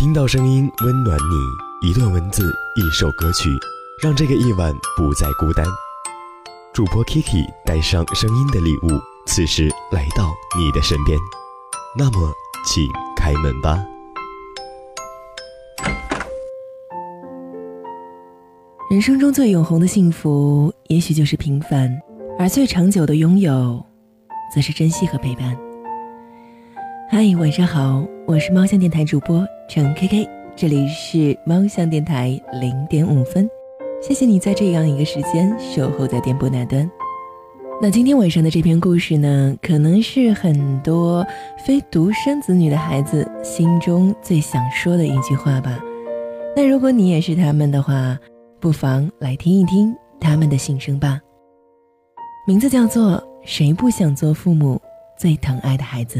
听到声音温暖你，一段文字，一首歌曲，让这个夜晚不再孤单。主播 Kiki 带上声音的礼物，此时来到你的身边。那么，请开门吧。人生中最永恒的幸福，也许就是平凡；而最长久的拥有，则是珍惜和陪伴。嗨，晚上好，我是猫巷电台主播陈 K K，这里是猫巷电台零点五分，谢谢你在这样一个时间守候在电波那端。那今天晚上的这篇故事呢，可能是很多非独生子女的孩子心中最想说的一句话吧。那如果你也是他们的话，不妨来听一听他们的心声吧。名字叫做《谁不想做父母最疼爱的孩子》。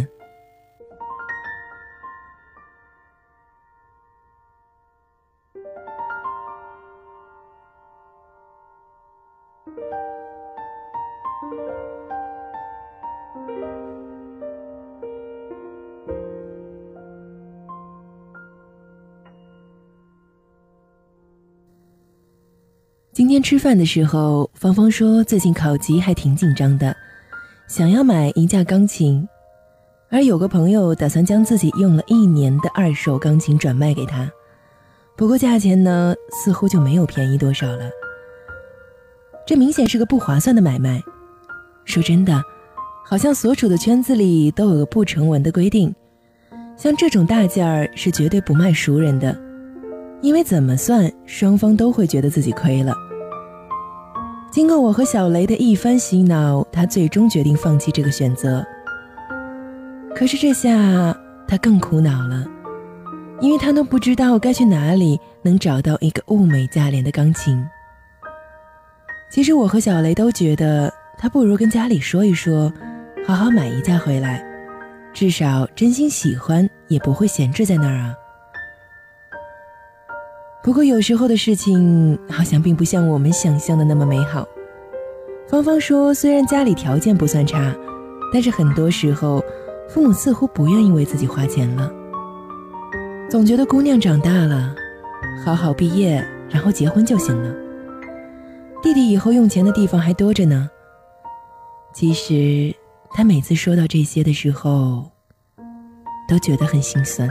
今天吃饭的时候，芳芳说最近考级还挺紧张的，想要买一架钢琴，而有个朋友打算将自己用了一年的二手钢琴转卖给他，不过价钱呢似乎就没有便宜多少了。这明显是个不划算的买卖。说真的，好像所处的圈子里都有个不成文的规定，像这种大件儿是绝对不卖熟人的。因为怎么算，双方都会觉得自己亏了。经过我和小雷的一番洗脑，他最终决定放弃这个选择。可是这下他更苦恼了，因为他都不知道该去哪里能找到一个物美价廉的钢琴。其实我和小雷都觉得，他不如跟家里说一说，好好买一架回来，至少真心喜欢也不会闲置在那儿啊。不过有时候的事情好像并不像我们想象的那么美好。芳芳说，虽然家里条件不算差，但是很多时候，父母似乎不愿意为自己花钱了，总觉得姑娘长大了，好好毕业然后结婚就行了。弟弟以后用钱的地方还多着呢。其实，他每次说到这些的时候，都觉得很心酸。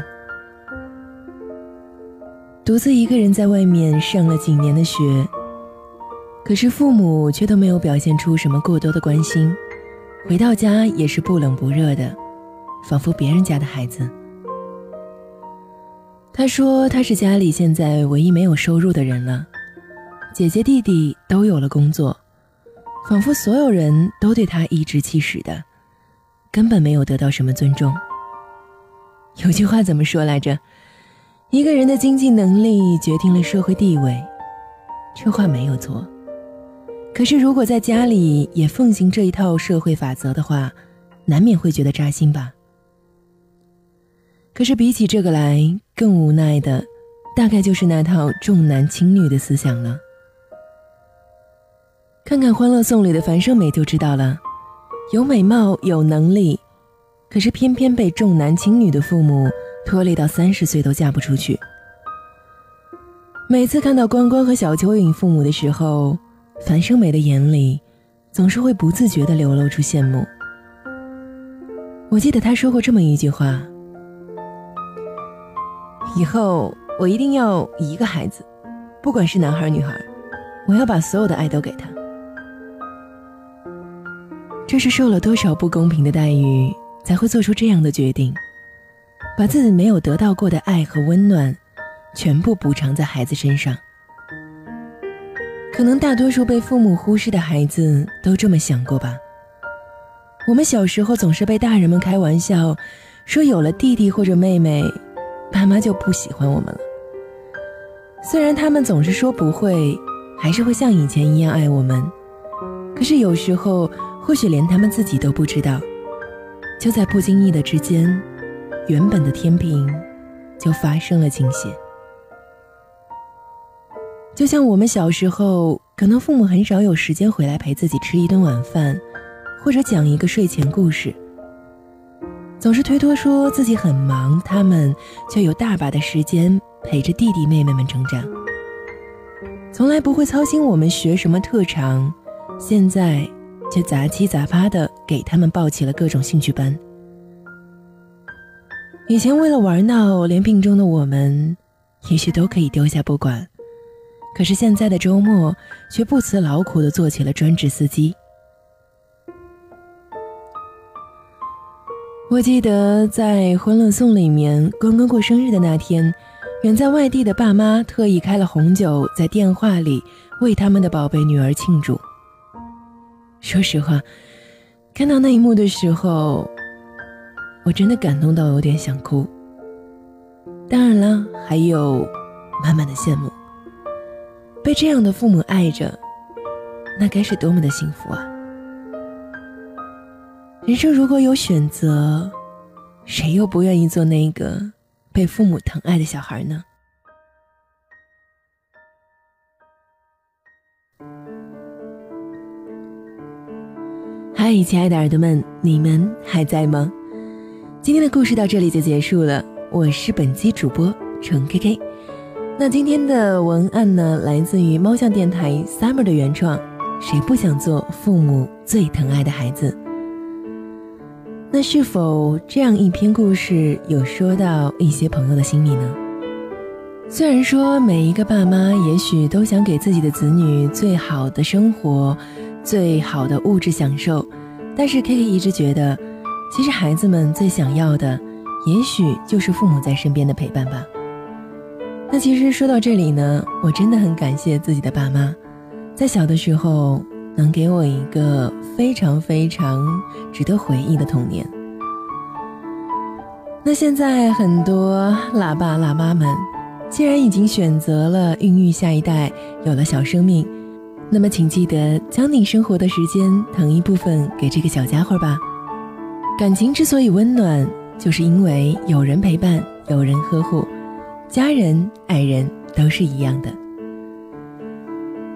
独自一个人在外面上了几年的学，可是父母却都没有表现出什么过多的关心，回到家也是不冷不热的，仿佛别人家的孩子。他说他是家里现在唯一没有收入的人了，姐姐弟弟都有了工作，仿佛所有人都对他颐指气使的，根本没有得到什么尊重。有句话怎么说来着？一个人的经济能力决定了社会地位，这话没有错。可是，如果在家里也奉行这一套社会法则的话，难免会觉得扎心吧。可是，比起这个来，更无奈的，大概就是那套重男轻女的思想了。看看《欢乐颂》里的樊胜美就知道了，有美貌有能力，可是偏偏被重男轻女的父母。拖累到三十岁都嫁不出去。每次看到关关和小蚯蚓父母的时候，樊胜美的眼里总是会不自觉地流露出羡慕。我记得他说过这么一句话：“以后我一定要一个孩子，不管是男孩女孩，我要把所有的爱都给他。”这是受了多少不公平的待遇，才会做出这样的决定？把自己没有得到过的爱和温暖，全部补偿在孩子身上。可能大多数被父母忽视的孩子都这么想过吧。我们小时候总是被大人们开玩笑，说有了弟弟或者妹妹，爸妈就不喜欢我们了。虽然他们总是说不会，还是会像以前一样爱我们，可是有时候或许连他们自己都不知道，就在不经意的之间。原本的天平就发生了倾斜，就像我们小时候，可能父母很少有时间回来陪自己吃一顿晚饭，或者讲一个睡前故事。总是推脱说自己很忙，他们却有大把的时间陪着弟弟妹妹们成长，从来不会操心我们学什么特长，现在却杂七杂八的给他们报起了各种兴趣班。以前为了玩闹，连病中的我们，也许都可以丢下不管，可是现在的周末，却不辞劳苦的做起了专职司机。我记得在《欢乐颂》里面，刚刚过生日的那天，远在外地的爸妈特意开了红酒，在电话里为他们的宝贝女儿庆祝。说实话，看到那一幕的时候，我真的感动到有点想哭。当然了，还有满满的羡慕，被这样的父母爱着，那该是多么的幸福啊！人生如果有选择，谁又不愿意做那个被父母疼爱的小孩呢？嗨，亲爱的耳朵们，你们还在吗？今天的故事到这里就结束了。我是本期主播程 K K。那今天的文案呢，来自于猫巷电台 Summer 的原创。谁不想做父母最疼爱的孩子？那是否这样一篇故事有说到一些朋友的心里呢？虽然说每一个爸妈也许都想给自己的子女最好的生活、最好的物质享受，但是 K K 一直觉得，其实孩子们最想要的，也许就是父母在身边的陪伴吧。那其实说到这里呢，我真的很感谢自己的爸妈，在小的时候。能给我一个非常非常值得回忆的童年。那现在很多喇爸喇妈们，既然已经选择了孕育下一代，有了小生命，那么请记得将你生活的时间腾一部分给这个小家伙吧。感情之所以温暖，就是因为有人陪伴，有人呵护，家人、爱人都是一样的。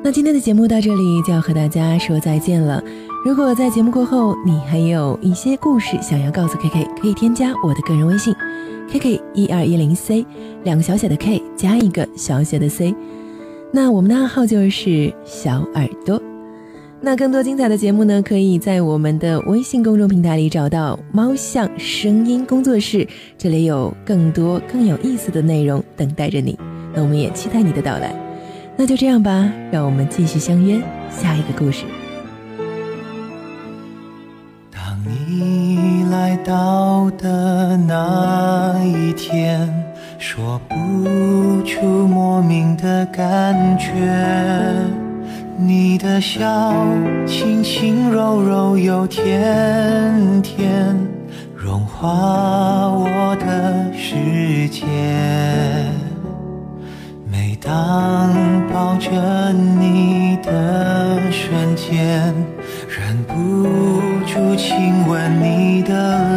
那今天的节目到这里就要和大家说再见了。如果在节目过后你还有一些故事想要告诉 K K，可以添加我的个人微信 K K 一二一零 C，两个小写的 K 加一个小写的 C。那我们的暗号就是小耳朵。那更多精彩的节目呢，可以在我们的微信公众平台里找到猫象声音工作室，这里有更多更有意思的内容等待着你。那我们也期待你的到来。那就这样吧，让我们继续相约下一个故事。当你来到的那一天，说不出感觉，你的笑轻轻柔柔又甜甜，融化我的世界。每当抱着你的瞬间，忍不住亲吻你的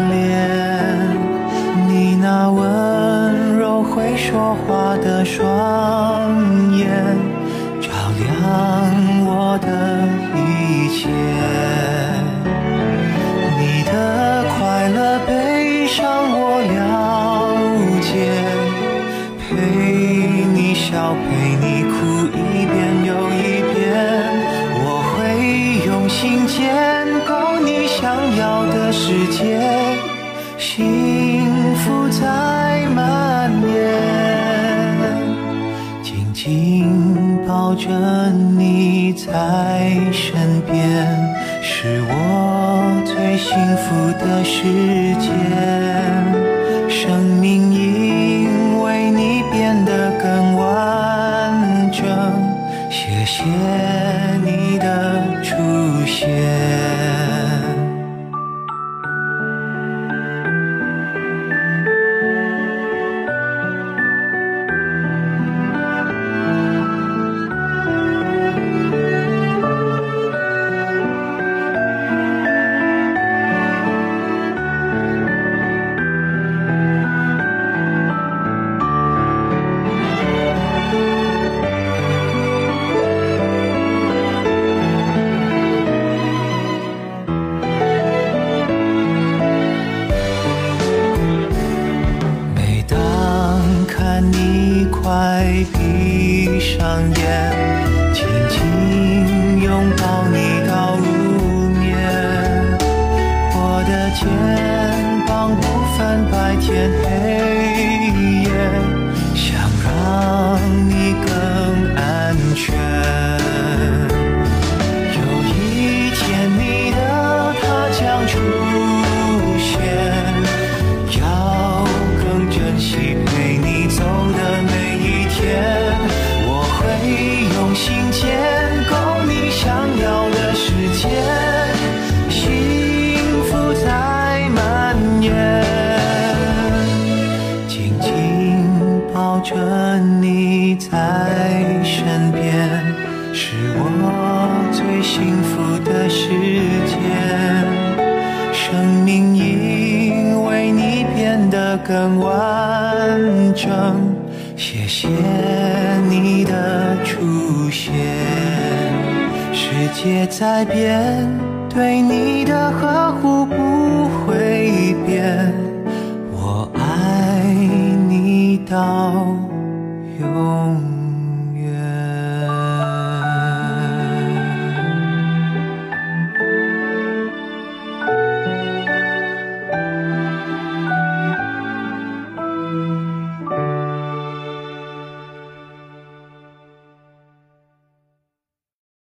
紧抱着你在身边，是我最幸福的时间，生帮不分白天黑夜，想让更完整，谢谢你的出现。世界在变，对你的呵护不会变。我爱你到永